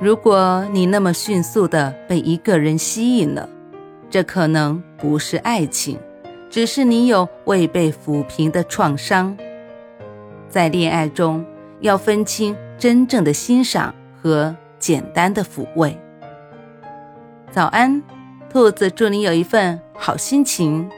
如果你那么迅速的被一个人吸引了，这可能不是爱情，只是你有未被抚平的创伤。在恋爱中，要分清真正的欣赏和简单的抚慰。早安，兔子，祝你有一份好心情。